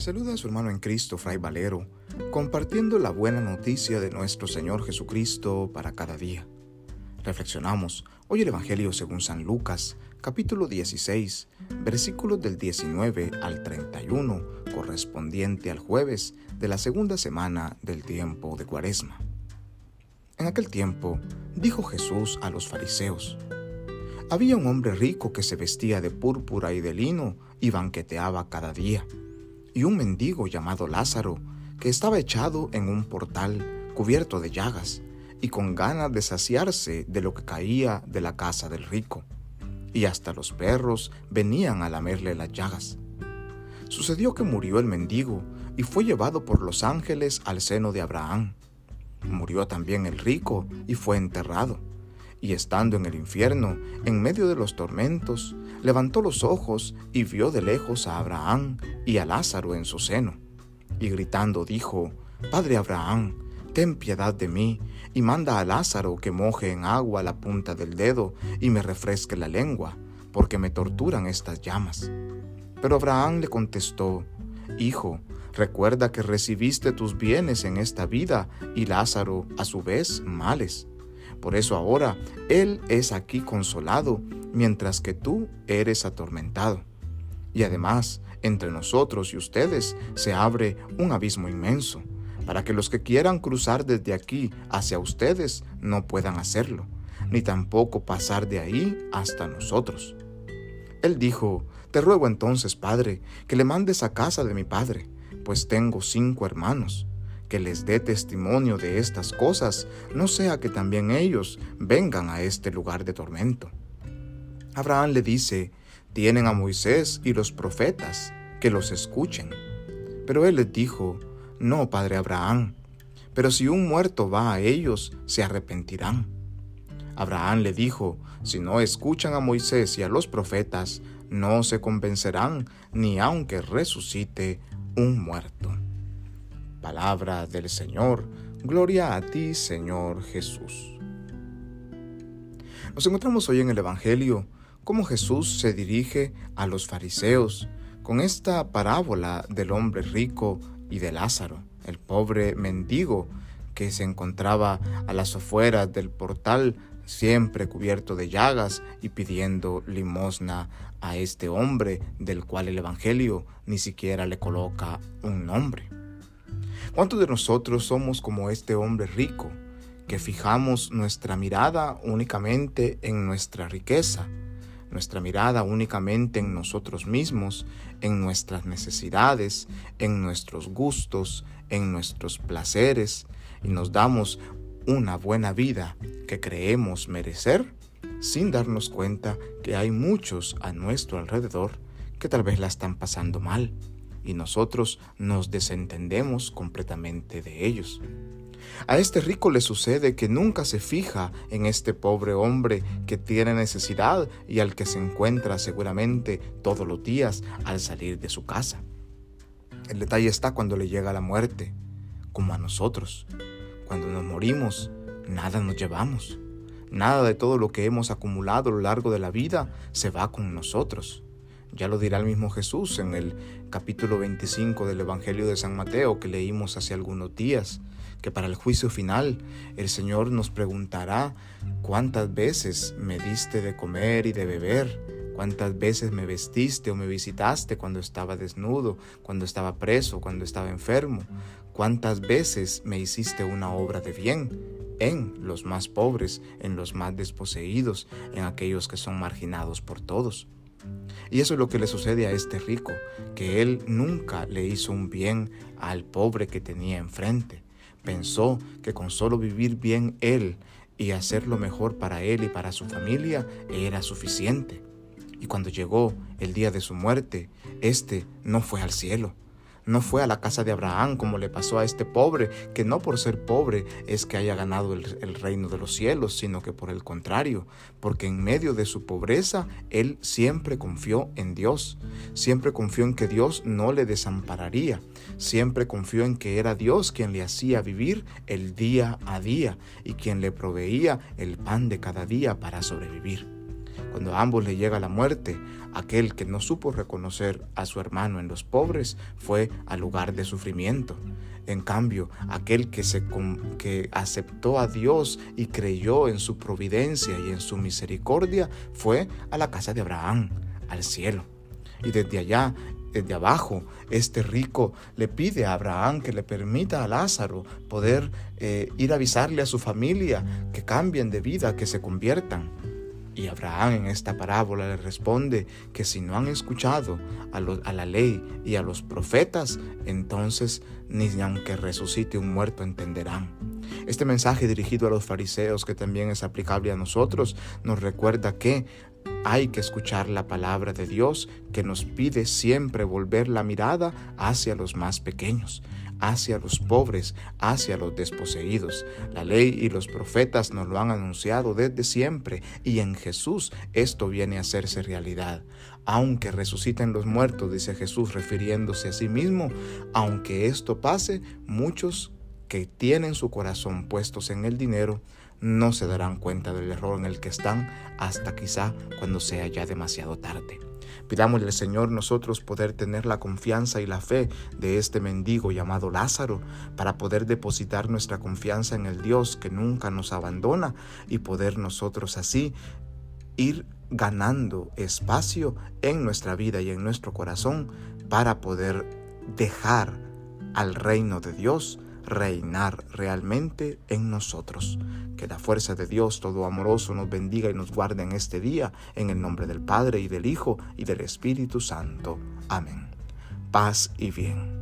Saluda a su hermano en Cristo, Fray Valero, compartiendo la buena noticia de nuestro Señor Jesucristo para cada día. Reflexionamos hoy el Evangelio según San Lucas, capítulo 16, versículos del 19 al 31, correspondiente al jueves de la segunda semana del tiempo de Cuaresma. En aquel tiempo, dijo Jesús a los fariseos, había un hombre rico que se vestía de púrpura y de lino y banqueteaba cada día, y un mendigo llamado Lázaro, que estaba echado en un portal cubierto de llagas, y con ganas de saciarse de lo que caía de la casa del rico, y hasta los perros venían a lamerle las llagas. Sucedió que murió el mendigo y fue llevado por los ángeles al seno de Abraham. Murió también el rico y fue enterrado y estando en el infierno, en medio de los tormentos, levantó los ojos y vio de lejos a Abraham y a Lázaro en su seno. Y gritando dijo, Padre Abraham, ten piedad de mí, y manda a Lázaro que moje en agua la punta del dedo y me refresque la lengua, porque me torturan estas llamas. Pero Abraham le contestó, Hijo, recuerda que recibiste tus bienes en esta vida y Lázaro a su vez males. Por eso ahora Él es aquí consolado, mientras que tú eres atormentado. Y además, entre nosotros y ustedes se abre un abismo inmenso, para que los que quieran cruzar desde aquí hacia ustedes no puedan hacerlo, ni tampoco pasar de ahí hasta nosotros. Él dijo, Te ruego entonces, Padre, que le mandes a casa de mi Padre, pues tengo cinco hermanos que les dé testimonio de estas cosas, no sea que también ellos vengan a este lugar de tormento. Abraham le dice, tienen a Moisés y los profetas, que los escuchen. Pero él les dijo, no, padre Abraham, pero si un muerto va a ellos, se arrepentirán. Abraham le dijo, si no escuchan a Moisés y a los profetas, no se convencerán ni aunque resucite un muerto. Palabra del Señor, gloria a ti Señor Jesús. Nos encontramos hoy en el Evangelio cómo Jesús se dirige a los fariseos con esta parábola del hombre rico y de Lázaro, el pobre mendigo que se encontraba a las afueras del portal siempre cubierto de llagas y pidiendo limosna a este hombre del cual el Evangelio ni siquiera le coloca un nombre. ¿Cuántos de nosotros somos como este hombre rico, que fijamos nuestra mirada únicamente en nuestra riqueza, nuestra mirada únicamente en nosotros mismos, en nuestras necesidades, en nuestros gustos, en nuestros placeres, y nos damos una buena vida que creemos merecer, sin darnos cuenta que hay muchos a nuestro alrededor que tal vez la están pasando mal, y nosotros nos desentendemos completamente de ellos. A este rico le sucede que nunca se fija en este pobre hombre que tiene necesidad y al que se encuentra seguramente todos los días al salir de su casa. El detalle está cuando le llega la muerte, como a nosotros. Cuando nos morimos, nada nos llevamos. Nada de todo lo que hemos acumulado a lo largo de la vida se va con nosotros. Ya lo dirá el mismo Jesús en el capítulo 25 del Evangelio de San Mateo que leímos hace algunos días, que para el juicio final el Señor nos preguntará cuántas veces me diste de comer y de beber, cuántas veces me vestiste o me visitaste cuando estaba desnudo, cuando estaba preso, cuando estaba enfermo, cuántas veces me hiciste una obra de bien en los más pobres, en los más desposeídos, en aquellos que son marginados por todos. Y eso es lo que le sucede a este rico, que él nunca le hizo un bien al pobre que tenía enfrente. Pensó que con solo vivir bien él y hacer lo mejor para él y para su familia era suficiente. Y cuando llegó el día de su muerte, éste no fue al cielo, no fue a la casa de Abraham como le pasó a este pobre, que no por ser pobre es que haya ganado el, reino de los cielos, sino que por el contrario, porque en medio de su pobreza él siempre confió en Dios, siempre confió en que Dios no le desampararía, siempre confió en que era Dios quien le hacía vivir el día a día y quien le proveía el pan de cada día para sobrevivir. Cuando a ambos le llega la muerte, aquel que no supo reconocer a su hermano en los pobres fue al lugar de sufrimiento. En cambio, aquel que, aceptó a Dios y creyó en su providencia y en su misericordia fue a la casa de Abraham, al cielo. Y desde allá desde abajo, este rico le pide a Abraham que le permita a Lázaro poder eh, ir a avisarle a su familia que cambien de vida, que se conviertan. Y Abraham en esta parábola le responde que si no han escuchado a, la ley y a los profetas, entonces ni aunque resucite un muerto entenderán. Este mensaje dirigido a los fariseos, que también es aplicable a nosotros, nos recuerda que hay que escuchar la palabra de Dios que nos pide siempre volver la mirada hacia los más pequeños, hacia los pobres, hacia los desposeídos. La ley y los profetas nos lo han anunciado desde siempre y en Jesús esto viene a hacerse realidad. Aunque resuciten los muertos, dice Jesús refiriéndose a sí mismo, aunque esto pase, muchos que tienen su corazón puestos en el dinero no se darán cuenta del error en el que están hasta quizá cuando sea ya demasiado tarde. Pidámosle al Señor nosotros poder tener la confianza y la fe de este mendigo llamado Lázaro para poder depositar nuestra confianza en el Dios que nunca nos abandona y poder nosotros así ir ganando espacio en nuestra vida y en nuestro corazón para poder dejar al reino de Dios reinar realmente en nosotros. Que la fuerza de Dios todo amoroso nos bendiga y nos guarde en este día, en el nombre del Padre y del Hijo y del Espíritu Santo. Amén. Paz y bien.